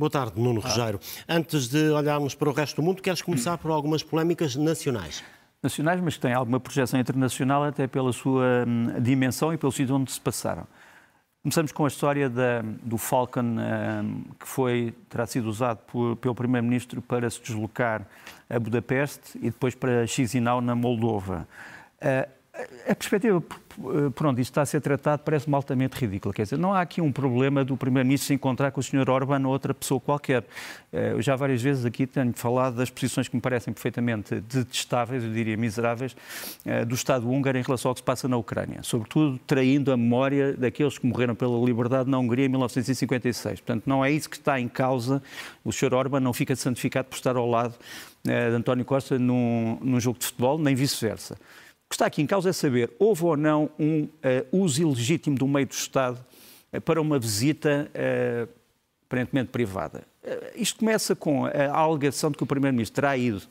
Boa tarde, Nuno. Rogério. Antes de olharmos para o resto do mundo, queres começar por algumas polémicas nacionais? Nacionais, mas que têm alguma projeção internacional até pela sua hum, dimensão e pelo sítio onde se passaram. Começamos com a história da, do Falcon, hum, que foi, terá sido usado por, pelo Primeiro-Ministro para se deslocar a Budapeste e depois para Chisinau, na Moldova. Uh, a perspectiva por onde isto está a ser tratado parece-me altamente ridícula. Quer dizer, não há aqui um problema do Primeiro-Ministro se encontrar com o Sr. Orban ou outra pessoa qualquer. Eh, eu já várias vezes aqui tenho falado das posições que me parecem perfeitamente detestáveis, eu diria miseráveis, eh, do Estado húngaro em relação ao que se passa na Ucrânia. Sobretudo traindo a memória daqueles que morreram pela liberdade na Hungria em 1956. Portanto, não é isso que está em causa. O Sr. Orban não fica santificado por estar ao lado eh, de António Costa num, num jogo de futebol, nem vice-versa que está aqui em causa é saber, houve ou não um uh, uso ilegítimo do meio do Estado uh, para uma visita uh, aparentemente privada. isto começa com a alegação de que o Primeiro-Ministro terá ido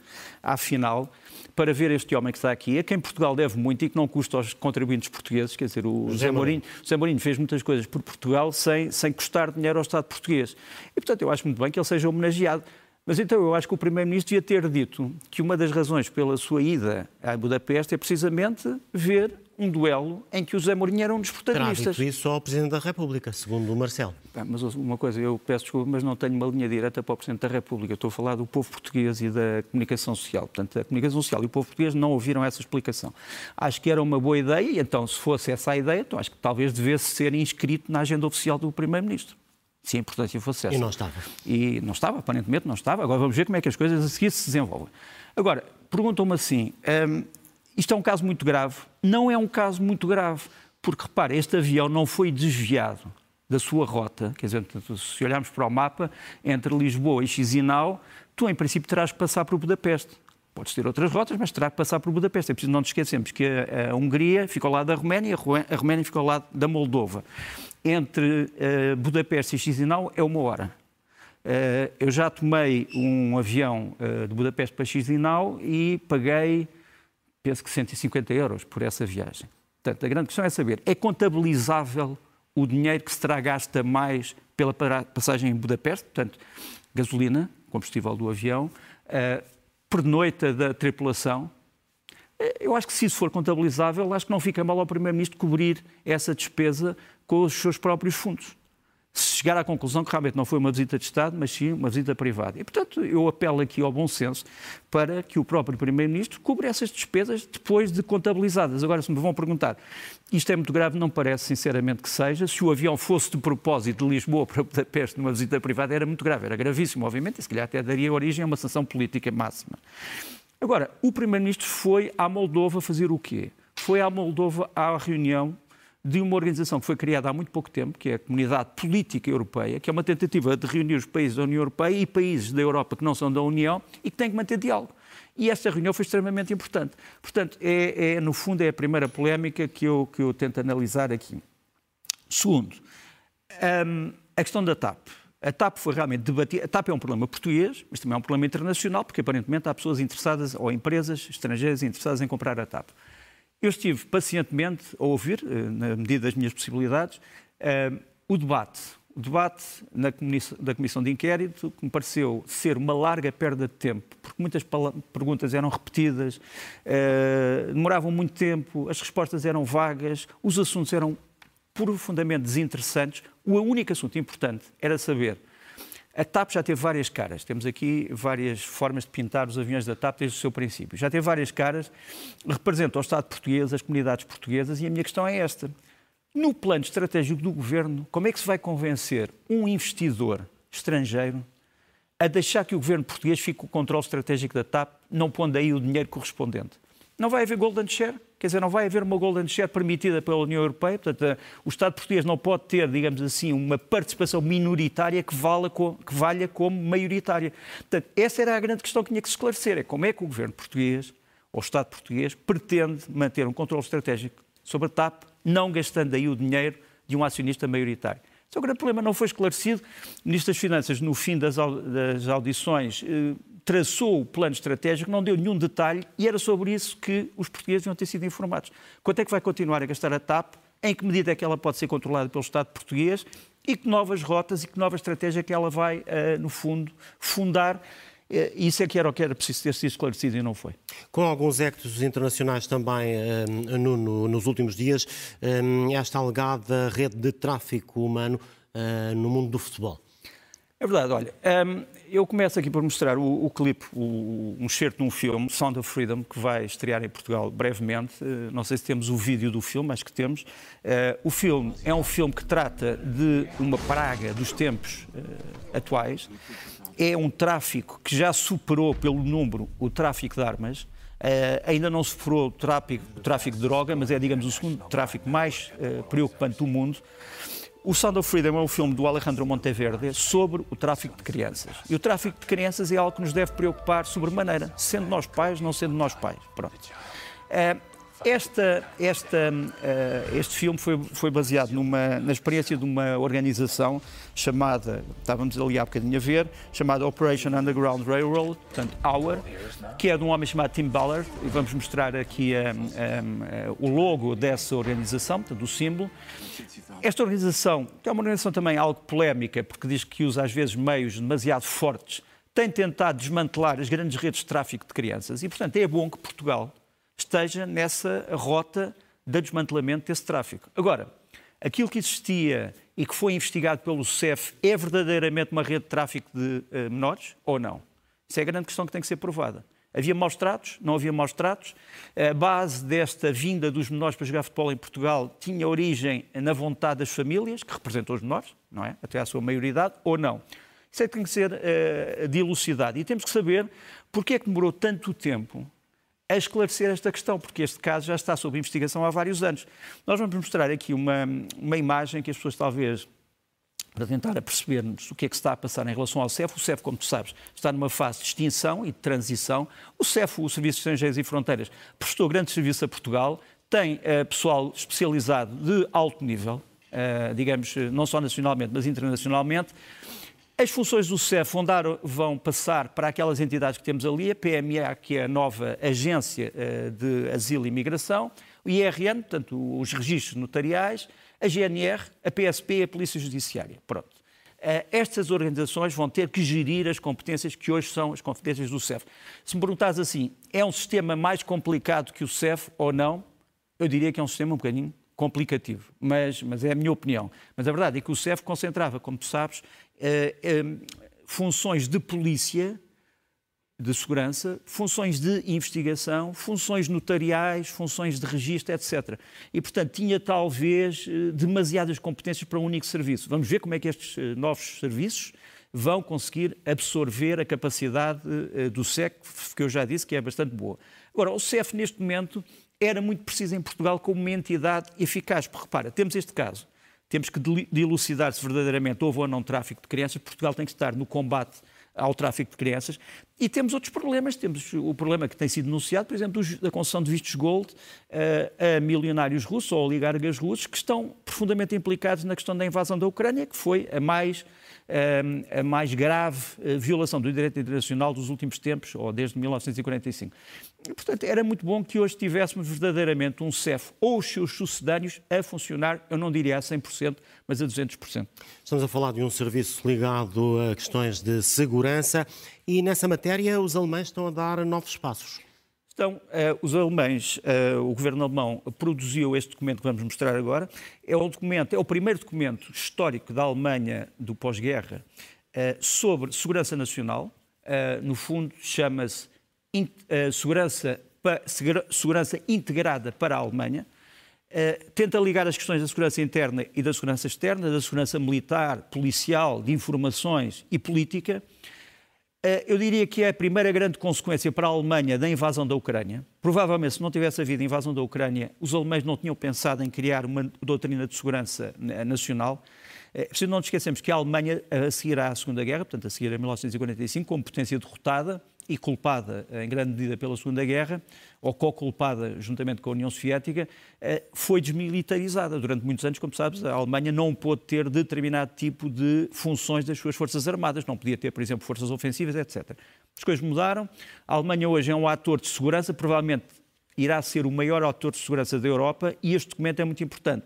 à final para ver este homem que está aqui, a quem Portugal deve muito e que não custa aos contribuintes portugueses. Quer dizer, o José Mourinho, José Mourinho fez muitas coisas por Portugal sem, sem custar dinheiro ao Estado português. E, portanto, eu acho muito bem que ele seja homenageado. Mas então eu acho que o Primeiro-Ministro ia ter dito que uma das razões pela sua ida a Budapeste é precisamente ver um duelo em que o José Mourinho era um dos protagonistas. Terá dito isso ao Presidente da República, segundo o Marcelo. Ah, mas uma coisa, eu peço desculpa, mas não tenho uma linha direta para o Presidente da República. Estou a falar do povo português e da comunicação social. Portanto, a comunicação social e o povo português não ouviram essa explicação. Acho que era uma boa ideia, e então, se fosse essa a ideia, então acho que talvez devesse ser inscrito na agenda oficial do Primeiro-Ministro se a importância fosse essa. E não estava. E não estava, aparentemente não estava. Agora vamos ver como é que as coisas a seguir se desenvolvem. Agora, perguntam-me assim, um, isto é um caso muito grave? Não é um caso muito grave, porque, repare, este avião não foi desviado da sua rota, quer dizer, se olharmos para o mapa, entre Lisboa e Chisinau, tu em princípio terás que passar por Budapeste. Podes ter outras rotas, mas terá que passar por Budapeste. É preciso não nos esquecermos que a, a Hungria ficou ao lado da Roménia, a Roménia ficou ao lado da Moldova entre uh, Budapeste e Chisinau é uma hora. Uh, eu já tomei um avião uh, de Budapeste para Chisinau e paguei, penso que 150 euros por essa viagem. Portanto, a grande questão é saber, é contabilizável o dinheiro que se terá gasto a mais pela passagem em Budapeste, portanto, gasolina, combustível do avião, pernoita da tripulação, eu acho que se isso for contabilizável, acho que não fica mal ao Primeiro-Ministro cobrir essa despesa com os seus próprios fundos. Se chegar à conclusão que realmente não foi uma visita de Estado, mas sim uma visita privada. E, portanto, eu apelo aqui ao bom senso para que o próprio Primeiro-Ministro cubra essas despesas depois de contabilizadas. Agora, se me vão perguntar, isto é muito grave, não parece sinceramente que seja. Se o avião fosse de propósito de Lisboa para Budapeste numa visita privada, era muito grave, era gravíssimo, obviamente, e se calhar até daria origem a uma sanção política máxima. Agora, o Primeiro-Ministro foi à Moldova fazer o quê? Foi à Moldova à reunião de uma organização que foi criada há muito pouco tempo, que é a Comunidade Política Europeia, que é uma tentativa de reunir os países da União Europeia e países da Europa que não são da União e que têm que manter diálogo. E esta reunião foi extremamente importante. Portanto, é, é no fundo, é a primeira polémica que eu, que eu tento analisar aqui. Segundo, um, a questão da TAP. A TAP foi realmente debatida. A TAP é um problema português, mas também é um problema internacional, porque aparentemente há pessoas interessadas, ou empresas estrangeiras interessadas em comprar a TAP. Eu estive pacientemente a ouvir, eh, na medida das minhas possibilidades, eh, o debate. O debate na da Comissão de Inquérito, que me pareceu ser uma larga perda de tempo, porque muitas perguntas eram repetidas, eh, demoravam muito tempo, as respostas eram vagas, os assuntos eram profundamente desinteressantes. O único assunto importante era saber. A TAP já teve várias caras. Temos aqui várias formas de pintar os aviões da TAP desde o seu princípio. Já teve várias caras, representa o Estado português, as comunidades portuguesas, e a minha questão é esta. No plano estratégico do governo, como é que se vai convencer um investidor estrangeiro a deixar que o governo português fique com o controle estratégico da TAP, não pondo aí o dinheiro correspondente? Não vai haver golden share? Quer dizer, não vai haver uma golden share permitida pela União Europeia. Portanto, eh, o Estado português não pode ter, digamos assim, uma participação minoritária que, vala que valha como maioritária. Portanto, essa era a grande questão que tinha que se esclarecer. É como é que o governo português, ou o Estado português, pretende manter um controle estratégico sobre a TAP, não gastando aí o dinheiro de um acionista maioritário. Esse é o grande problema, não foi esclarecido. O Ministro das Finanças, no fim das audições, eh, traçou o plano estratégico, não deu nenhum detalhe e era sobre isso que os portugueses iam ter sido informados. Quanto é que vai continuar a gastar a TAP em que medida é que ela pode ser controlada pelo Estado português e que novas rotas e que nova estratégia que ela vai, uh, no fundo, fundar. Uh, isso é que era o que era preciso ter sido esclarecido e não foi. Com alguns ectos internacionais também uh, no, no, nos últimos dias, esta alegada rede de tráfico humano no mundo do futebol. É verdade, olha, um, eu começo aqui por mostrar o, o clipe, o, um excerto de um filme, Sound of Freedom, que vai estrear em Portugal brevemente. Uh, não sei se temos o vídeo do filme, acho que temos. Uh, o filme é um filme que trata de uma praga dos tempos uh, atuais. É um tráfico que já superou pelo número o tráfico de armas. ainda não superou o tráfico, o tráfico de droga, mas é, digamos, o segundo tráfico mais preocupante do mundo. O Sound of Freedom é um filme do Alejandro Monteverde sobre o tráfico de crianças. E o tráfico de crianças é algo que nos deve preocupar sobremaneira, sendo nós pais, não sendo nós pais. Pronto. Uh, esta, esta, uh, este filme foi, foi baseado numa, na experiência de uma organização chamada, estávamos ali há bocadinho a ver, chamada Operation Underground Railroad, portanto, HOUR, que é de um homem chamado Tim Ballard, e vamos mostrar aqui um, um, o logo dessa organização, portanto, o símbolo. Esta organização, que é uma organização também algo polémica, porque diz que usa às vezes meios demasiado fortes, tem tentado desmantelar as grandes redes de tráfico de crianças e, portanto, é bom que Portugal esteja nessa rota de desmantelamento desse tráfico. Agora, aquilo que existia e que foi investigado pelo CEF é verdadeiramente uma rede de tráfico de uh, menores ou não? Isso é a grande questão que tem que ser provada. Havia maus tratos? Não havia maus tratos? A base desta vinda dos menores para jogar futebol em Portugal tinha origem na vontade das famílias, que representam os menores, não é? Até à sua maioridade, ou não? Isso é que tem que ser uh, dilucidado. E temos que saber porque é que demorou tanto tempo a esclarecer esta questão, porque este caso já está sob investigação há vários anos. Nós vamos mostrar aqui uma, uma imagem que as pessoas talvez para tentar percebermos o que é que está a passar em relação ao CEF. O CEF, como tu sabes, está numa fase de extinção e de transição. O CEF, o Serviço de Estrangeiros e Fronteiras, prestou grande serviço a Portugal, tem uh, pessoal especializado de alto nível, uh, digamos, não só nacionalmente, mas internacionalmente. As funções do CEF vão, passar para aquelas entidades que temos ali, a PMA, que é a nova Agência eh, de Asilo e Imigração, o IRN, portanto, os registros notariais, a GNR, a PSP e a Polícia Judiciária. Pronto. Eh, estas organizações vão ter que gerir as competências que hoje são as competências do CEF. Se me perguntares assim, é um sistema mais complicado que o CEF ou não? Eu diria que é um sistema um bocadinho complicativo, mas, mas é a minha opinião. Mas a verdade é que o CEF concentrava, como tu sabes, eh, eh, funções de polícia, de segurança, funções de investigação, funções notariais, funções de registro, etc. E, portanto, tinha talvez eh, demasiadas competências para um único serviço. Vamos ver como é que estes novos serviços vão conseguir absorver a capacidade do SEC, que eu já disse que é bastante boa. Agora, o CEF, neste momento, era muito preciso em Portugal como uma entidade eficaz. Porque, repara, temos este caso temos que dilucidar se verdadeiramente houve ou não tráfico de crianças. Portugal tem que estar no combate ao tráfico de crianças. E temos outros problemas. Temos o problema que tem sido denunciado, por exemplo, da concessão de vistos gold uh, a milionários russos ou oligarcas russos que estão profundamente implicados na questão da invasão da Ucrânia, que foi a mais a mais grave eh, violação do direito internacional dos últimos tempos, ou desde 1945. Portanto, era muito bom que hoje tivéssemos verdadeiramente um CEF ou os seus sucedâneos a funcionar, eu não diria a 100%, mas a 200%. Estamos a falar de um serviço ligado a questões de segurança e nessa matéria os alemães estão a dar novos passos. Então, os alemães, uh, o governo alemão produziu este documento que vamos mostrar agora. É um documento, é o primeiro documento histórico da Alemanha do pós-guerra uh, sobre segurança nacional. no fundo, chama-se segurança, segurança integrada para a Alemanha. tenta ligar as questões da segurança interna e da segurança externa, da segurança militar, policial, de informações e política. Eh, eu diria que é a primeira grande consequência para a Alemanha da invasão da Ucrânia. Provavelmente, se não tivesse havido invasão da Ucrânia, os alemães não tinham pensado em criar uma doutrina de segurança nacional. É preciso não nos esquecermos que a Alemanha, a seguir à Segunda Guerra, portanto, a seguir a 1945, como potência derrotada, e culpada em grande medida pela Segunda Guerra, ou co-culpada juntamente com a União Soviética, eh, foi desmilitarizada. Durante muitos anos, como sabes, a Alemanha não pôde ter determinado tipo de funções das suas forças armadas, não podia ter, por exemplo, forças ofensivas, etc. As coisas mudaram. A Alemanha hoje é um ator de segurança, provavelmente irá ser o maior ator de segurança da Europa, e este documento é muito importante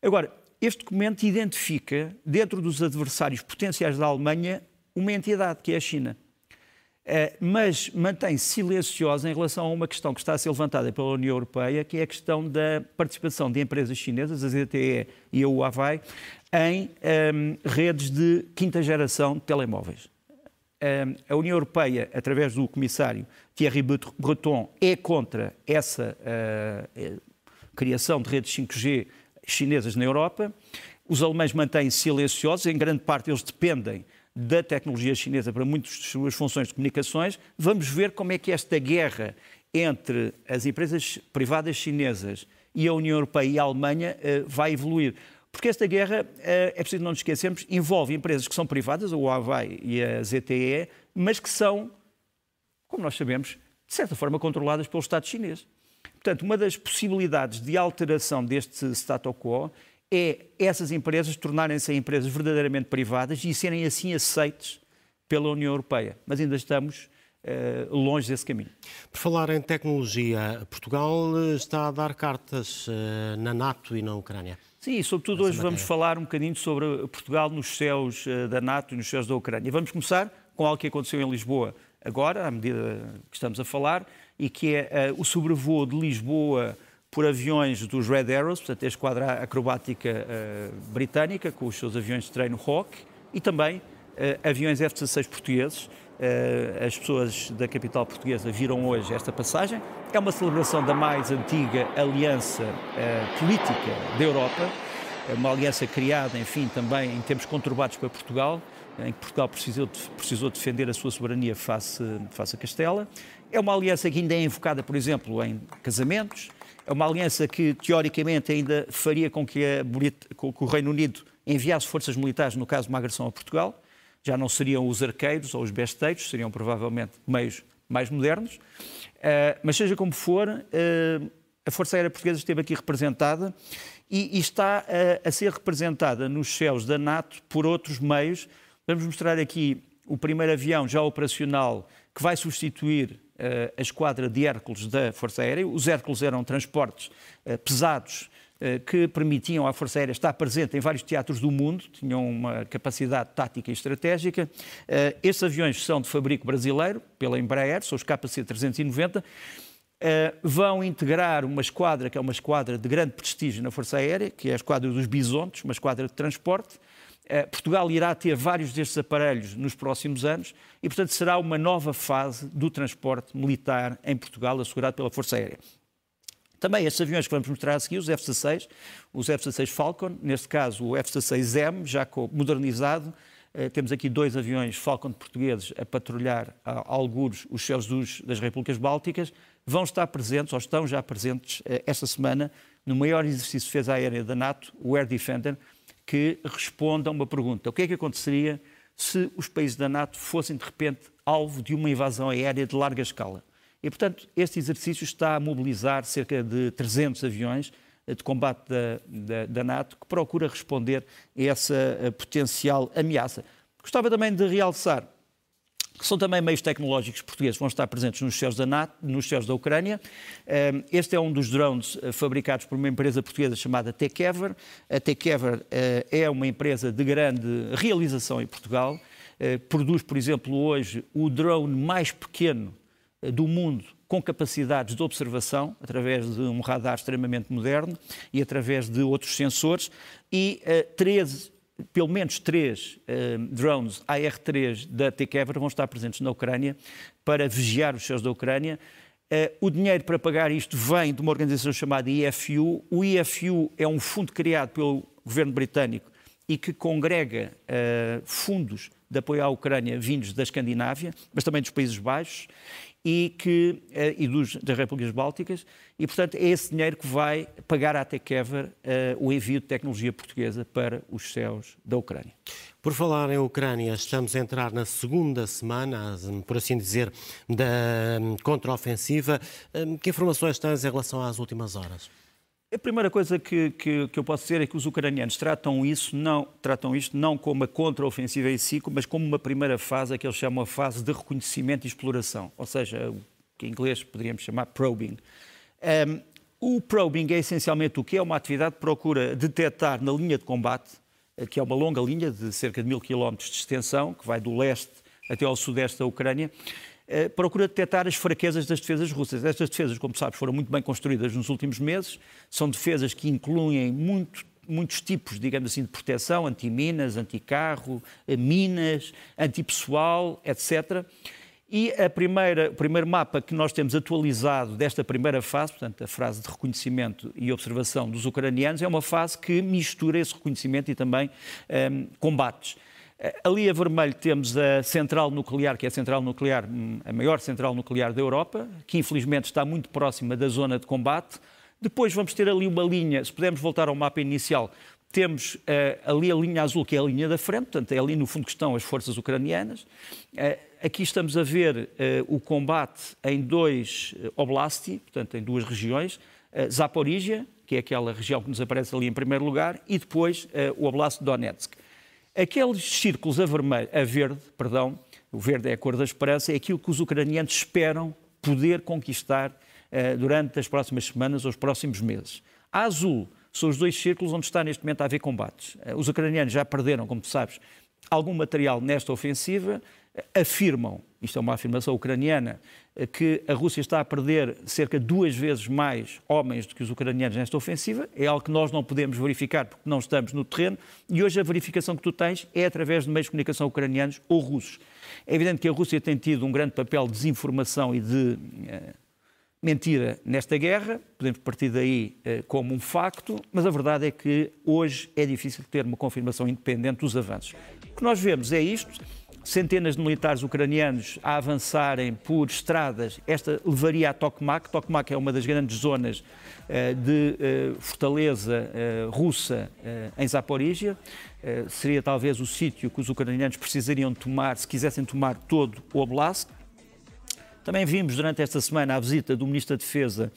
Agora, este documento identifica, dentro dos adversários potenciais da Alemanha, uma entidade, que é a China. Uh, mas mantém-se silenciosa em relação a uma questão que está a ser levantada pela União Europeia, que é a questão da participação de empresas chinesas, a ZTE e a Huawei, em um, redes de quinta geração de telemóveis. Um, a União Europeia, através do comissário Thierry Breton, é contra essa uh, criação de redes 5G chinesas na Europa. Os alemães mantêm-se silenciosos, em grande parte eles dependem da tecnologia chinesa para muitas de suas funções de comunicações. Vamos ver como é que esta guerra entre as empresas privadas chinesas e a União Europeia e a Alemanha uh, vai evoluir. Porque esta guerra, uh, é preciso não nos esquecermos, envolve empresas que são privadas, a Huawei e a ZTE, mas que são, como nós sabemos, de certa forma controladas pelo Estado chinês. Portanto, uma das possibilidades de alteração deste status quo é essas empresas tornarem-se empresas verdadeiramente privadas e serem assim aceites pela União Europeia. Mas ainda estamos uh, longe desse caminho. Por falar em tecnologia, Portugal eh, está a dar cartas uh, na NATO e na Ucrânia. Sim, e sobretudo hoje vamos falar um bocadinho sobre Portugal nos céus da NATO e nos céus da Ucrânia. Vamos começar com algo que aconteceu em Lisboa agora, à medida que estamos a falar, e que é uh, o sobrevoo de Lisboa por aviões dos Red Arrows, portanto, a esquadra acrobática uh, britânica, com os seus aviões de treino Hawk, e também uh, aviões F-16 portugueses. Uh, as pessoas da capital portuguesa viram hoje esta passagem. É uma celebração da mais antiga aliança política da Europa, é uma aliança criada, enfim, também em tempos conturbados para Portugal, em que Portugal precisou, precisou defender a sua soberania face, face a Castela. É uma aliança que ainda é invocada, por exemplo, em casamentos, é uma aliança que, teoricamente, ainda faria com que, a, com que o Reino Unido enviasse forças militares no caso de uma agressão a Portugal. Já não seriam os arqueiros ou os besteiros, seriam provavelmente meios mais modernos. Uh, mas seja como for, uh, a Força Aérea Portuguesa esteve aqui representada e, e está uh, a ser representada nos céus da NATO por outros meios. Vamos mostrar aqui o primeiro avião já operacional que vai substituir uh, a esquadra de Hércules da Força Aérea. Os Hércules eram transportes uh, pesados uh, que permitiam à Força Aérea estar presente em vários teatros do mundo, tinham uma capacidade tática e estratégica. estes aviões são de fabrico brasileiro, pela Embraer, são os KC-390. Uh, vão integrar uma esquadra, que é uma esquadra de grande prestígio na Força Aérea, que é a esquadra dos Bisontes, uma esquadra de transporte. Uh, Portugal irá ter vários destes aparelhos nos próximos anos e, portanto, será uma nova fase do transporte militar em Portugal, assegurado pela Força Aérea. Também estes aviões que vamos mostrar a seguir, os F-16, os F-16 Falcon, neste caso o F-16M, já modernizado, uh, temos aqui dois aviões Falcon portugueses a patrulhar a alguros os céus dos, das Repúblicas Bálticas, vão estar presentes, ou estão já presentes, eh, esta semana, no maior exercício de defesa aérea da NATO, o Air Defender, que responde a uma pergunta: o que é que aconteceria se os países da NATO fossem, de repente, alvo de uma invasão aérea de larga escala? E, portanto, este exercício está a mobilizar cerca de 300 aviões eh, de combate da, da, da NATO que procura responder a essa eh, potencial ameaça. Gostava também de realçar que são também meios tecnológicos portugueses, vão estar presentes nos céus da NATO, nos céus da Ucrânia. Ehm, este é um dos drones eh, fabricados por uma empresa portuguesa chamada Tekever. A Tekever eh, é uma empresa de grande realização em Portugal. Eh, produz, por exemplo, hoje o drone mais pequeno do mundo com capacidades de observação, através de um radar extremamente moderno e através de outros sensores, e 13 pelo menos três uh, drones AR-3 da T-Kever vão estar presentes na Ucrânia para vigiar os céus da Ucrânia. Uh, o dinheiro para pagar isto vem de uma organização chamada IFU. O IFU é um fundo criado pelo governo britânico e que congrega uh, fundos de apoio à Ucrânia vindos da Escandinávia, mas também dos Países Baixos e, que, eh, e dos, das Repúblicas Bálticas, e, portanto, é esse dinheiro que vai pagar à Tekever uh, o envio de tecnologia portuguesa para os céus da Ucrânia. Por falar em Ucrânia, estamos a entrar na segunda semana, por assim dizer, da hum, contraofensiva. Hum, que informações tens em relação às últimas horas? A primeira coisa que, que, que, eu posso dizer é que os ucranianos tratam isso não tratam isto não como uma contraofensiva em si, mas como uma primeira fase, que eles chamam a fase de reconhecimento e exploração, ou seja, o que em inglês poderíamos chamar probing. Um, O probing é essencialmente o que é uma atividade que procura detectar na linha de combate, que é uma longa linha de cerca de mil quilómetros de extensão, que vai do leste até ao sudeste da Ucrânia, eh, procura detectar as fraquezas das defesas russas. Estas defesas, como sabes, foram muito bem construídas nos últimos meses, são defesas que incluem muito, muitos tipos, digamos assim, de proteção, antiminas, anticarro, eh, minas, antipessoal, etc. E a primeira, o primeiro mapa que nós temos atualizado desta primeira fase, portanto, a fase de reconhecimento e observação dos ucranianos, é uma fase que mistura esse reconhecimento e também ehm, combates. Eh, ali a vermelho temos a central nuclear, que é a central nuclear, hum, a maior central nuclear da Europa, que infelizmente está muito próxima da zona de combate. Depois vamos ter ali uma linha, se pudermos voltar ao mapa inicial, temos uh, ali a linha azul, que é a linha da frente, portanto, é ali no fundo que estão as forças ucranianas. Uh, aqui estamos a ver uh, o combate em dois oblasti, portanto, em duas regiões. Zaporizhia, que é aquela região que nos aparece ali em primeiro lugar, e depois o Oblast de Donetsk. Aqueles círculos a, vermelho, a verde, perdão, o verde é a cor da esperança, é aquilo que os ucranianos esperam poder conquistar durante as próximas semanas ou os próximos meses. A azul são os dois círculos onde está neste momento a haver combates. Eh, os ucranianos já perderam, como tu sabes, algum material nesta ofensiva, eh, afirmam, isto é uma afirmação ucraniana, eh, que a Rússia está a perder cerca de duas vezes mais homens do que os ucranianos nesta ofensiva. É algo que nós não podemos verificar porque não estamos no terreno e hoje a verificação que tu tens é através de meios de comunicação ucranianos ou russos. É evidente que a Rússia tem tido um grande papel de desinformação e de mentira nesta guerra, podemos partir daí eh, como um facto, mas a verdade é que hoje é difícil ter uma confirmação independente dos avanços. O que nós vemos é isto: centenas de militares ucranianos a avançarem por estradas. Esta levaria a Tokmak. Tokmak é uma das grandes zonas eh, de eh, fortaleza eh, russa em Zaporizhia. Eh, seria talvez o sítio que os ucranianos precisariam tomar se quisessem tomar todo o Oblast. Também vimos durante esta semana a visita do Ministro da Defesa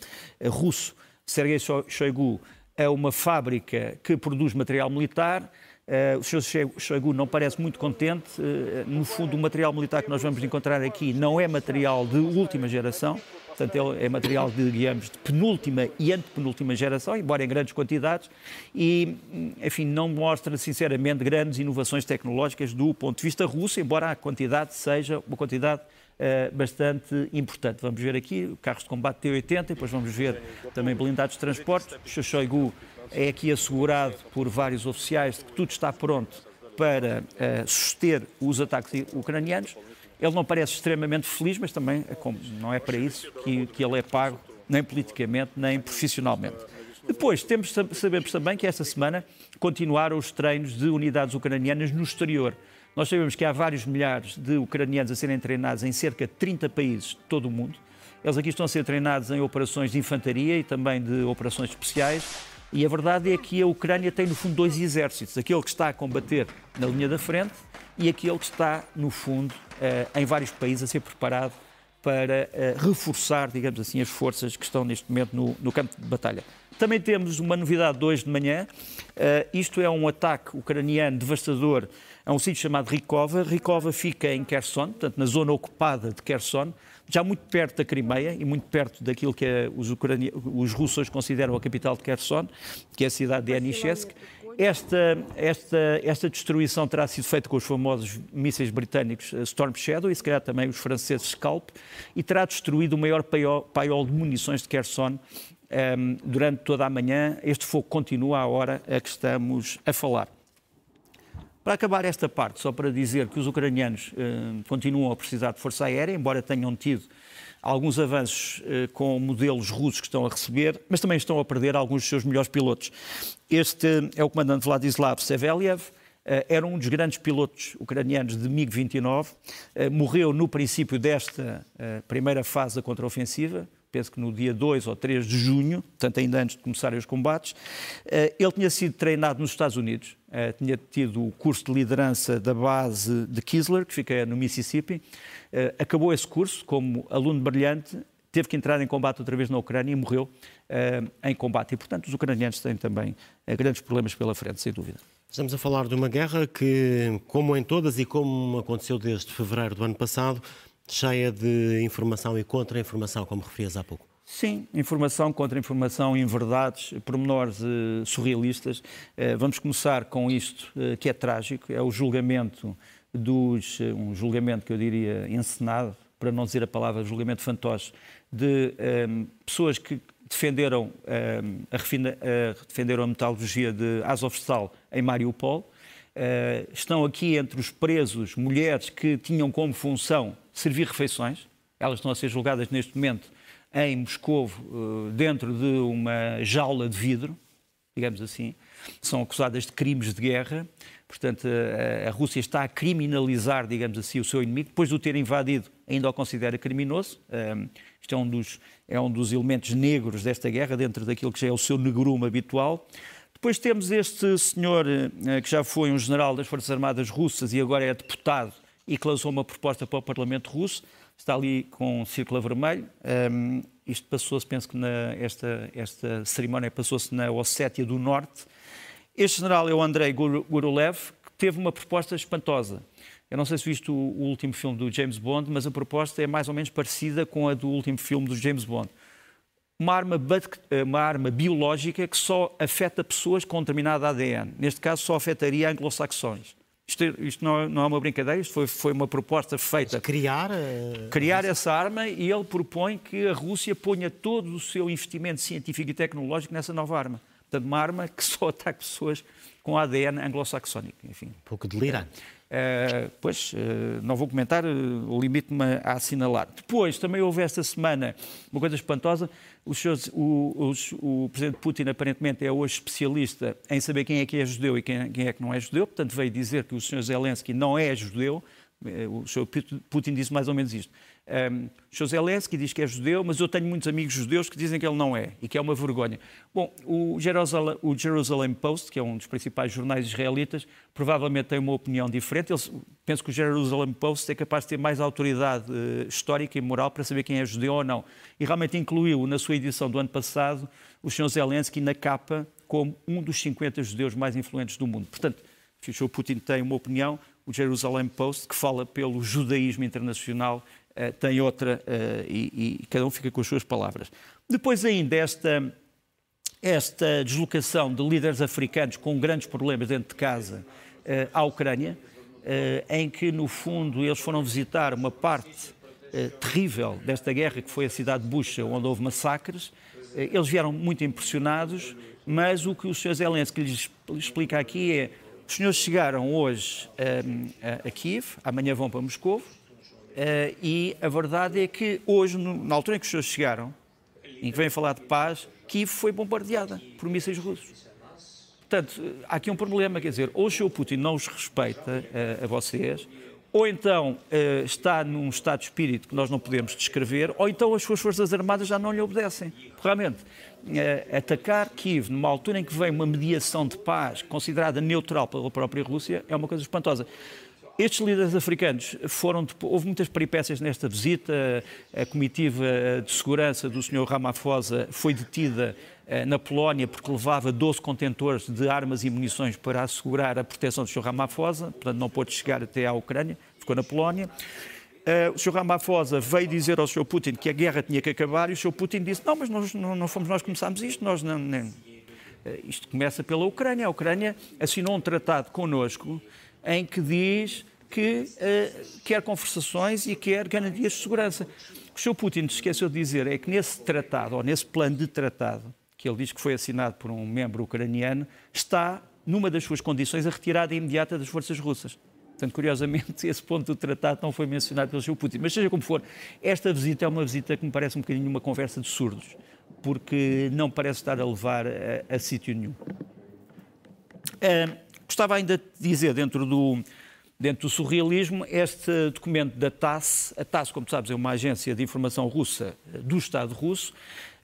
russo, Sergei Shoigu, a uma fábrica que produz material militar. Uh, o Sr. Shoigu não parece muito contente. Uh, no fundo, o material militar que nós vamos encontrar aqui não é material de última geração, portanto, é material de, digamos, de penúltima e antepenúltima geração, embora em grandes quantidades, e, enfim, não mostra, sinceramente, grandes inovações tecnológicas do ponto de vista russo, embora a quantidade seja uma quantidade uh, bastante importante. Vamos ver aqui carros de combate T-80, depois vamos ver também blindados de transporte. Shoigu é aqui assegurado por vários oficiais de que tudo está pronto para uh, suster os ataques ucranianos. Ele não parece extremamente feliz, mas também é como, não é para isso que, que ele é pago, nem politicamente, nem profissionalmente. Depois, temos, sabemos também que esta semana continuaram os treinos de unidades ucranianas no exterior. Nós sabemos que há vários milhares de ucranianos a serem treinados em cerca de 30 países de todo o mundo. Eles aqui estão a ser treinados em operações de infantaria e também de operações especiais. E a verdade é que a Ucrânia tem, no fundo, dois exércitos: aquele que está a combater na linha da frente e aquele que está, no fundo, eh, em vários países a ser preparado para eh, reforçar, digamos assim, as forças que estão neste momento no, no campo de batalha. Também temos uma novidade de hoje de manhã. Uh, isto é um ataque ucraniano devastador a um sítio chamado Rikova. Rikova fica em Kherson, portanto, na zona ocupada de Kherson, já muito perto da Crimeia e muito perto daquilo que é os, ucrania... os russos consideram a capital de Kherson, que é a cidade de Anichesk. Esta, esta, esta destruição terá sido feita com os famosos mísseis britânicos eh, Storm Shadow e se calhar também os franceses Scalp e terá destruído o maior paiol de munições de Kherson um, durante toda a manhã. Este fogo continua à hora a que estamos a falar. Para acabar esta parte, só para dizer que os ucranianos uh, continuam a precisar de força aérea, embora tenham tido alguns avanços uh, com modelos russos que estão a receber, mas também estão a perder alguns dos seus melhores pilotos. Este é o comandante Vladislav Seveliev, uh, era um dos grandes pilotos ucranianos de MiG-29, morreu no princípio desta primeira fase da contraofensiva, penso que no dia 2 ou 3 de junho, portanto ainda antes de começarem os combates. Eh, ele tinha sido treinado nos Estados Unidos, eh, tinha tido o curso de liderança da base de Kisler, que fica no Mississippi. Eh, acabou esse curso como aluno brilhante, teve que entrar em combate outra vez na Ucrânia e morreu em combate. E, portanto, os ucranianos têm também grandes problemas pela frente, sem dúvida. Estamos a falar de uma guerra que, como em todas e como aconteceu desde fevereiro do ano passado, cheia de informação e contra-informação, como referias há pouco. Sim, informação contra informação, inverdades, pormenores uh, surrealistas. Uh, vamos começar com isto uh, que é trágico, é o julgamento dos, um julgamento que eu diria encenado, para não dizer a palavra julgamento fantoche, de um, pessoas que defenderam, um, a, refina, defenderam a metalurgia de Azovstal em Mariupol. estão aqui entre os presos mulheres que tinham como função servir refeições. Elas estão a ser julgadas neste momento em Moscou, eh, dentro de uma jaula de vidro, digamos assim, são acusadas de crimes de guerra. Portanto, a, Rússia está a criminalizar, digamos assim, o seu inimigo. Depois de o ter invadido, ainda o considera criminoso. Um, isto é um, dos, é um dos elementos negros desta guerra, dentro daquilo que já é o seu negrume habitual. Depois temos este senhor, eh, que já foi um general das Forças Armadas Russas e agora é deputado e que lançou uma proposta para o Parlamento Russo, está ali com um círculo vermelho. Um, isto passou-se, penso que na, esta, esta cerimónia passou-se na Ossétia do Norte. Este general é o Andrei Gurulev, que teve uma proposta espantosa. Eu não sei se viste o, o, último filme do James Bond, mas a proposta é mais ou menos parecida com a do último filme do James Bond. Uma arma, uma arma biológica que só afeta pessoas com determinado ADN. Neste caso, só afetaria anglo-saxões. Isto, isto não, é, não, é uma brincadeira, isto foi, foi uma proposta feita. Mas criar. Uh... Criar essa arma e ele propõe que a Rússia ponha todo o seu investimento científico e tecnológico nessa nova arma. Portanto, uma arma que só ataque pessoas com ADN anglo-saxónico. Enfim. Um pouco delirante. Uh, pois, uh, não vou comentar, uh, limite-me a assinalar. Depois, também houve esta semana uma coisa espantosa. Senhores, o, o, o, Presidente Putin, aparentemente, é hoje especialista em saber quem é que é judeu e quem, quem é que não é judeu. Portanto, veio dizer que o Sr. Zelensky não é judeu. O Sr. Putin disse mais ou menos isto. Um, José Zelensky diz que é judeu, mas eu tenho muitos amigos judeus que dizem que ele não é e que é uma vergonha. Bom, o Jerusalem, o Jerusalem Post, que é um dos principais jornais israelitas, provavelmente tem uma opinião diferente. Eles, penso que o Jerusalem Post é capaz de ter mais autoridade uh, histórica e moral para saber quem é judeu ou não. E realmente incluiu na sua edição do ano passado o Sr. Zelensky na capa como um dos 50 judeus mais influentes do mundo. Portanto, o. Putin tem uma opinião, o Jerusalem Post, que fala pelo judaísmo internacional uh, tem outra uh, e, e, cada um fica com as suas palavras. Depois ainda esta, esta deslocação de líderes africanos com grandes problemas dentro de casa uh, à Ucrânia, em que no fundo eles foram visitar uma parte terrível desta guerra que foi a cidade de Bucha, onde houve massacres. eles vieram muito impressionados, mas o que o Sr. Zelensky lhes explica aqui é os senhores chegaram hoje a, a Kiev, amanhã vão para Moscou, Uh, e a verdade é que hoje, no, na altura em que os senhores chegaram, em que vêm falar de paz, Kiev foi bombardeada por mísseis russos. Portanto, há aqui um problema, quer dizer, ou o Sr. Putin não os respeita uh, a vocês, ou então uh, está num estado de espírito que nós não podemos descrever, ou então as suas Forças Armadas já não lhe obedecem. Realmente, uh, atacar Kiev numa altura em que vem uma mediação de paz considerada neutral pela própria Rússia é uma coisa espantosa. Estes líderes africanos foram. Houve muitas peripécias nesta visita. A comitiva de segurança do Sr. Ramaphosa foi detida eh, na Polónia porque levava 12 contentores de armas e munições para assegurar a proteção do Sr. Ramaphosa, portanto não pôde chegar até à Ucrânia, ficou na Polónia. Uh, o Sr. Ramaphosa veio dizer ao Sr. Putin que a guerra tinha que acabar e o Sr. Putin disse: Não, mas nós, não, fomos nós que começámos isto, nós não, nem... uh, isto começa pela Ucrânia. A Ucrânia assinou um tratado connosco em que diz que uh, quer conversações e quer garantias de segurança. O que o Sr. Putin esqueceu de dizer é que nesse tratado, ou nesse plano de tratado, que ele diz que foi assinado por um membro ucraniano, está, numa das suas condições, a retirada imediata das forças russas. Portanto, curiosamente, esse ponto do tratado não foi mencionado pelo Sr. Putin. Mas seja como for, esta visita é uma visita que me parece um bocadinho uma conversa de surdos, porque não parece estar a levar a, a sítio nenhum. Uh, gostava ainda de dizer, dentro do, Dentro do surrealismo, este documento da TASS, a TASS, como sabes, é uma agência de informação russa eh, do Estado russo,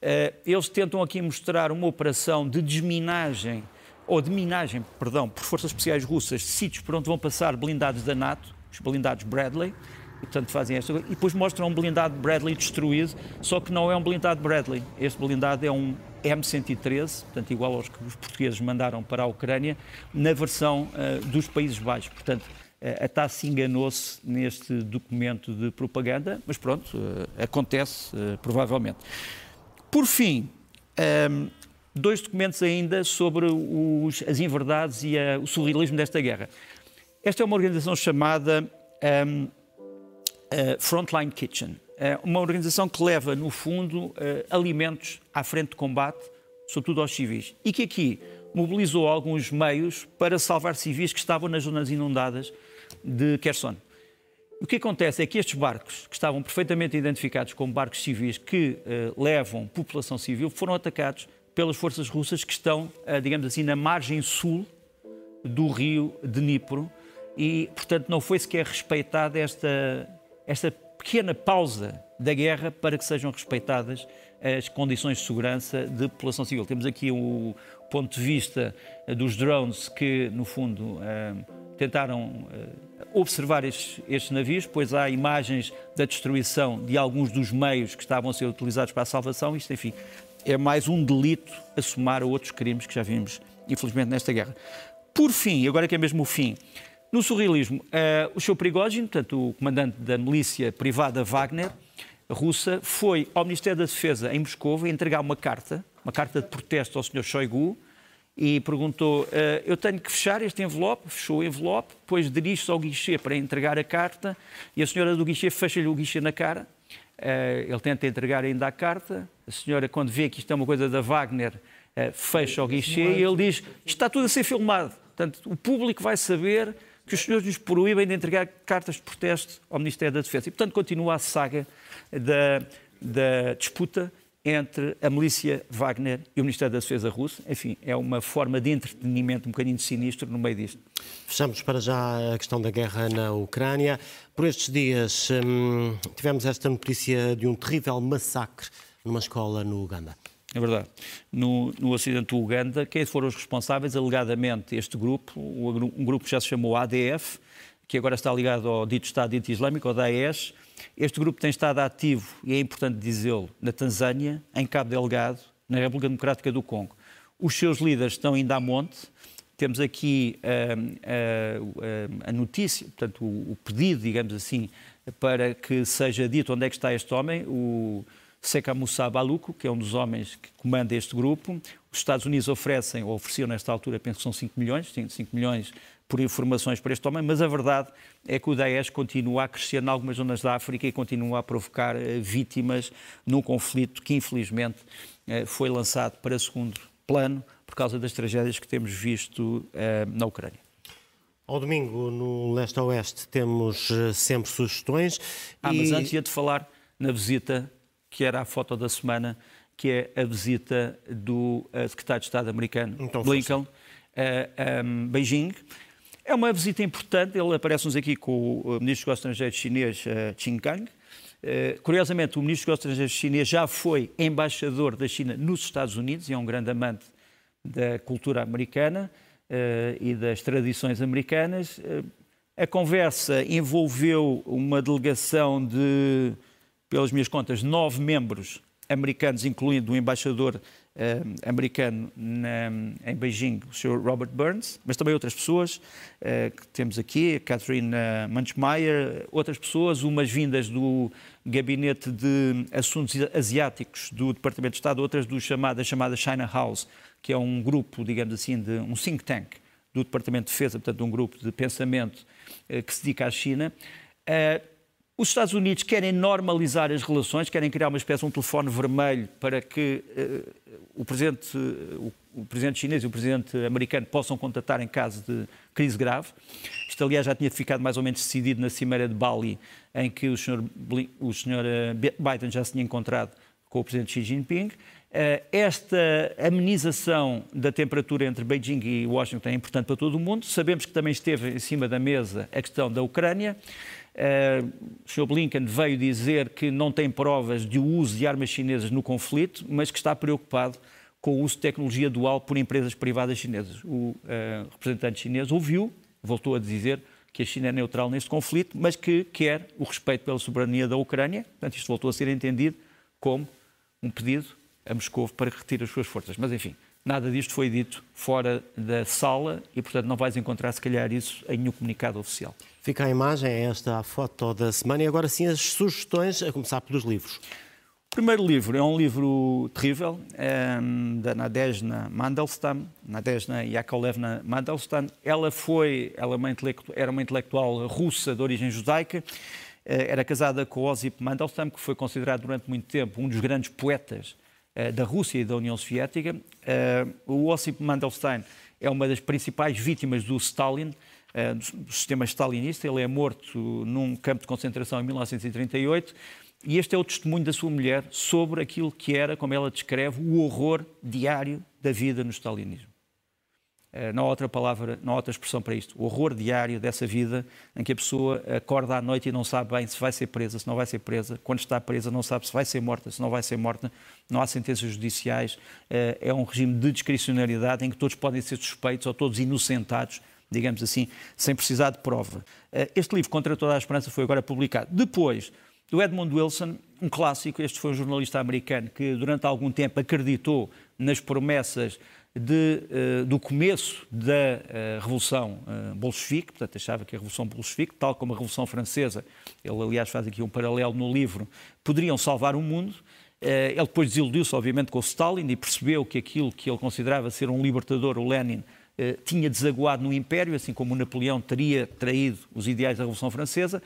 eh, eles tentam aqui mostrar uma operação de desminagem, ou de minagem, perdão, por forças especiais russas, de sítios por onde vão passar blindados da NATO, os blindados Bradley, e portanto fazem esta coisa, e depois mostram um blindado Bradley destruído, só que não é um blindado Bradley, este blindado é um M113, portanto igual aos que os portugueses mandaram para a Ucrânia, na versão uh, dos Países Baixos, portanto a TASS enganou-se neste documento de propaganda, mas pronto, eh, acontece, eh, provavelmente. Por fim, um, dois documentos ainda sobre os, as inverdades e a, o surrealismo desta guerra. Esta é uma organização chamada um, uh, Frontline Kitchen. É uma organização que leva, no fundo, alimentos à frente de combate, sobretudo aos civis. E que aqui mobilizou alguns meios para salvar civis que estavam nas zonas inundadas de Kherson. O que acontece é que estes barcos, que estavam perfeitamente identificados como barcos civis que uh, levam população civil, foram atacados pelas forças russas que estão, uh, digamos assim, na margem sul do rio Dnipro e, portanto, não foi sequer respeitada esta, esta pequena pausa da guerra para que sejam respeitadas as condições de segurança de população civil. Temos aqui o ponto de vista dos drones que, no fundo, eh, tentaram observar estes, estes, navios, pois há imagens da destruição de alguns dos meios que estavam a ser utilizados para a salvação. Isto, enfim, é mais um delito a somar a outros crimes que já vimos, infelizmente, nesta guerra. Por fim, agora que é mesmo o fim, no surrealismo, uh, o seu Prigogine, portanto, o comandante da milícia privada Wagner, russa, foi ao Ministério da Defesa em Moscou entregar uma carta, uma carta de protesto ao Sr. Shoigu, e perguntou: uh, Eu tenho que fechar este envelope? Fechou o envelope, depois dirige-se ao guichê para entregar a carta e a senhora do guichê fecha-lhe o guichê na cara. Uh, ele tenta entregar ainda a carta. A senhora, quando vê que isto é uma coisa da Wagner, uh, fecha o guichê e ele diz: Isto está tudo a ser filmado. Portanto, o público vai saber que os senhores nos proíbem de entregar cartas de protesto ao Ministério da Defesa. E, portanto, continua a saga da, da disputa entre a milícia Wagner e o Ministério da Defesa russo. Enfim, é uma forma de entretenimento um bocadinho sinistro no meio disto. Fechamos para já a questão da guerra na Ucrânia. Por estes dias hum, tivemos esta notícia de um terrível massacre numa escola no Uganda. É verdade. No, no Ocidente do Uganda, quem foram os responsáveis? Alegadamente, este grupo, um grupo que já se chamou ADF, que agora está ligado ao dito Estado Dito Islâmico, ao Daesh, este grupo tem estado ativo, e é importante dizê-lo, na Tanzânia, em Cabo Delgado, na República Democrática do Congo. Os seus líderes estão ainda a monte. Temos aqui uh, uh, uh, a notícia, portanto, o, o, pedido, digamos assim, para que seja dito onde é que está este homem, o Seka Moussa Baluco, que é um dos homens que comanda este grupo. Os Estados Unidos oferecem, ou ofereciam nesta altura, penso que são 5 milhões, 5 milhões por informações para este homem, mas a verdade é que o Daesh continua a crescer em algumas zonas da África e continua a provocar eh, vítimas num conflito que, infelizmente, eh, foi lançado para segundo plano por causa das tragédias que temos visto eh, na Ucrânia. Ao domingo, no leste-oeste, temos sempre sugestões. Ah, e... mas antes ia-te falar na visita, que era a foto da semana, que é a visita do secretário de Estado americano, então, Blinken, a um, Beijing. É uma visita importante, ele aparece-nos aqui com o Ministro dos Estrangeiros chinês, uh, Qin. Uh, curiosamente, o Ministro dos Estrangeiros chinês já foi embaixador da China nos Estados Unidos e é um grande amante da cultura americana uh, e das tradições americanas. a conversa envolveu uma delegação de, pelas minhas contas, nove membros americanos, incluindo o embaixador uh, americano na, em Beijing, o Sr. Robert Burns, mas também outras pessoas uh, que temos aqui, Catherine uh, Munchmeyer, outras pessoas, umas vindas do Gabinete de Assuntos Asiáticos do Departamento de Estado, outras do chamada, da chamada China House, que é um grupo, digamos assim, de um think tank do Departamento de Defesa, portanto, um grupo de pensamento que se dedica à China. Os Estados Unidos querem normalizar as relações, querem criar uma espécie de um telefone vermelho para que o, presidente, o, presidente chinês e o presidente americano possam contatar em caso de crise grave. Isto, aliás, já tinha ficado mais ou menos decidido na Cimeira de Bali, em que o senhor, o senhor uh, Biden já se tinha encontrado com o presidente Xi Jinping. Esta amenização da temperatura entre Beijing e Washington é importante para todo o mundo. Sabemos que também esteve em cima da mesa a questão da Ucrânia. Uh, o Sr. Blinken veio dizer que não tem provas de uso de armas chinesas no conflito, mas que está preocupado com o uso de tecnologia dual por empresas privadas chinesas. O uh, representante chinês ouviu, voltou a dizer que a China é neutral neste conflito, mas que quer o respeito pela soberania da Ucrânia. Portanto, isto voltou a ser entendido como um pedido a Moscou para que retire as suas forças. Mas, enfim, nada disto foi dito fora da sala e, portanto, não vais encontrar, se calhar, isso em nenhum comunicado oficial. Fica a imagem, é esta a foto da semana. E agora sim as sugestões, a começar pelos livros. primeiro livro é um livro terrível, é, da Nadezhda Mandelstam, Nadezhda Yakovlevna Mandelstam. Ela foi, ela é uma era uma intelectual russa de origem judaica, eh, era casada com Osip Mandelstam, que foi considerado durante muito tempo um dos grandes poetas eh, da Rússia e da União Soviética. O Osip Mandelstam é uma das principais vítimas do Stalin, do sistema stalinista. Ele é morto num campo de concentração em 1938 e este é o testemunho da sua mulher sobre aquilo que era, como ela descreve, o horror diário da vida no stalinismo. Eh, não há outra palavra, não há outra expressão para isto. O horror diário dessa vida em que a pessoa acorda à noite e não sabe bem se vai ser presa, se não vai ser presa. Quando está presa, não sabe se vai ser morta, se não vai ser morta. Não há sentenças judiciais. Eh, é um regime de discricionariedade em que todos podem ser suspeitos ou todos inocentados digamos assim, sem precisar de prova. Eh, este livro, Contra Toda a Esperança, foi agora publicado. Depois, do Edmund Wilson, um clássico. Este foi um jornalista americano que durante algum tempo acreditou nas promessas de, uh, do começo da uh, Revolução uh, Bolchevique, portanto achava que a Revolução Bolchevique, tal como a Revolução Francesa, ele aliás faz aqui um paralelo no livro, poderiam salvar o mundo. Ele depois desiludiu-se, obviamente, com o Stalin e percebeu que aquilo que ele considerava ser um libertador, o Lenin, tinha desaguado no Império, assim como Napoleão teria traído os ideais da Revolução Francesa.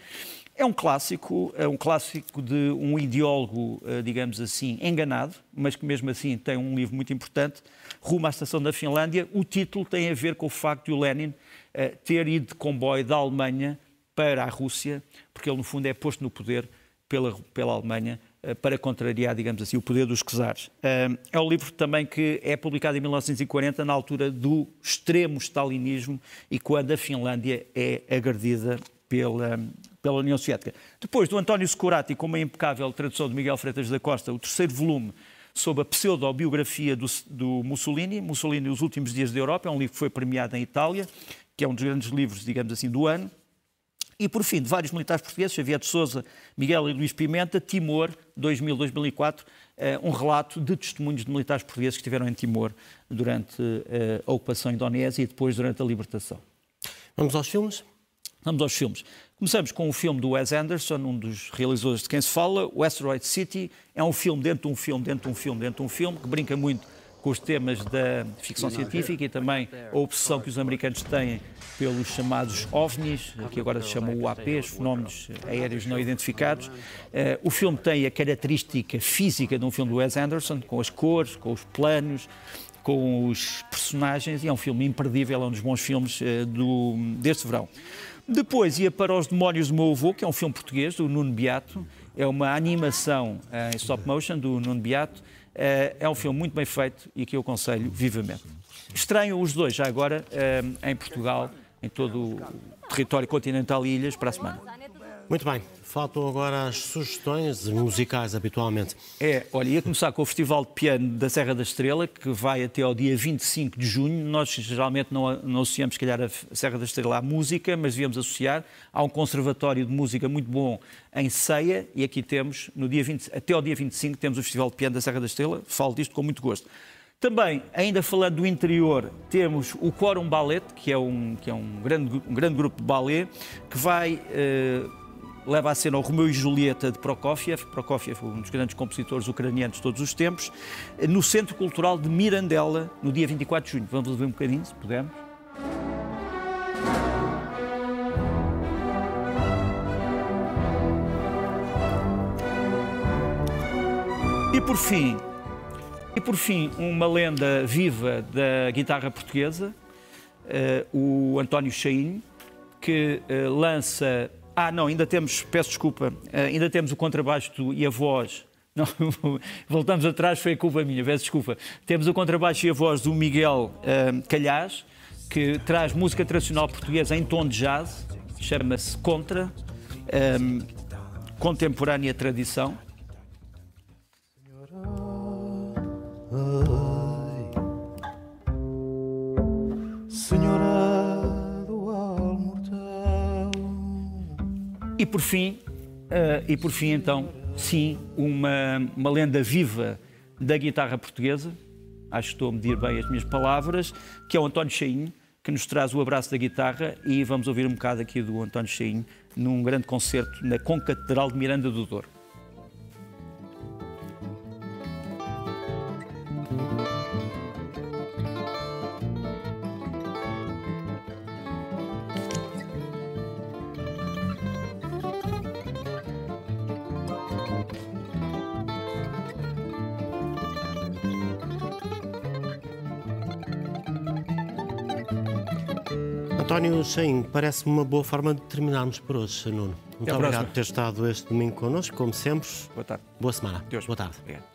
É um clássico, é um clássico de um ideólogo, eh, digamos assim, enganado, mas que mesmo assim tem um livro muito importante, Rumo à Estação da Finlândia. O título tem a ver com o facto de o Lenin eh, ter ido de comboio da Alemanha para a Rússia, porque ele no fundo é posto no poder pela, pela Alemanha eh, para contrariar, digamos assim, o poder dos czares. É um livro também que é publicado em 1940, na altura do extremo stalinismo e quando a Finlândia é agredida pela, pela União Soviética. Depois do António Securati, com uma impecável tradução de Miguel Freitas da Costa, o terceiro volume sobre a pseudobiografia do, do Mussolini, Mussolini Os Últimos Dias da Europa, é um livro que foi premiado em Itália, que é um dos grandes livros, digamos assim, do ano. E, por fim, de vários militares portugueses, Xavier de Souza, Miguel e Luís Pimenta, Timor, 2000-2004, eh, um relato de testemunhos de militares portugueses que estiveram em Timor durante eh, a ocupação indonésia e depois durante a libertação. Vamos aos filmes? Vamos aos filmes. Começamos com o filme do Wes Anderson, um dos realizadores de quem se fala, o Asteroid City. É um filme dentro de um filme, dentro de um filme, dentro de um filme, que brinca muito com os temas da ficção científica e também a obsessão que os americanos têm pelos chamados OVNIs, que agora se chamam UAPs, fenómenos aéreos não identificados. Uh, o filme tem a característica física de um filme do Wes Anderson, com as cores, com os planos, com os personagens, e é um filme imperdível, é um dos bons filmes uh, do, deste verão. Depois ia para Os Demónios do Meu Avô, que é um filme português, do Nuno Beato. É uma animação uh, em stop motion do Nuno Beato. Uh, é um filme muito bem feito e que eu aconselho vivamente. Estranho os dois, já agora, uh, em Portugal, em todo o território continental e ilhas, para a semana. Muito bem. Faltam agora as sugestões musicais, habitualmente. É, olha, ia começar com o Festival de Piano da Serra da Estrela, que vai até ao dia 25 de junho. Nós geralmente não, não associamos, se calhar, a Serra da Estrela à música, mas devíamos associar. Há um conservatório de música muito bom em Ceia, e aqui temos, no dia 20, até ao dia 25, temos o Festival de Piano da Serra da Estrela. Falo disto com muito gosto. Também, ainda falando do interior, temos o Quórum Ballet, que é um, que é um, grande, um grande grupo de ballet, que vai. Uh, leva a cena o Romeu e Julieta de Prokofiev, Prokofiev um dos grandes compositores ucranianos de todos os tempos, no Centro Cultural de Mirandela, no dia 24 de junho. Vamos ouvir um bocadinho, se pudermos. E por fim, e por fim, uma lenda viva da guitarra portuguesa, uh, o António Chain, que uh, lança ah, não, ainda temos, peço desculpa, eh, ainda temos o contrabaixo e a voz. Não, voltamos atrás, foi a culpa minha, peço desculpa. Temos o contrabaixo e a voz do Miguel uh, Calhaz, que traz música tradicional portuguesa em tom de jazz, chama-se Contra, um, eh, Contemporânea Tradição. E por fim, uh, e por fim então, sim, uma, uma lenda viva da guitarra portuguesa, acho que estou a medir bem as minhas palavras, que é o António Cheinho, que nos traz o abraço da guitarra e vamos ouvir um bocado aqui do António Cheinho num grande concerto na Concatedral de Miranda do Douro. Parece-me uma boa forma de terminarmos por hoje, Nuno. Muito obrigado por ter estado este domingo connosco, como sempre. Boa tarde. Boa semana. Deus. Boa tarde. Obrigado.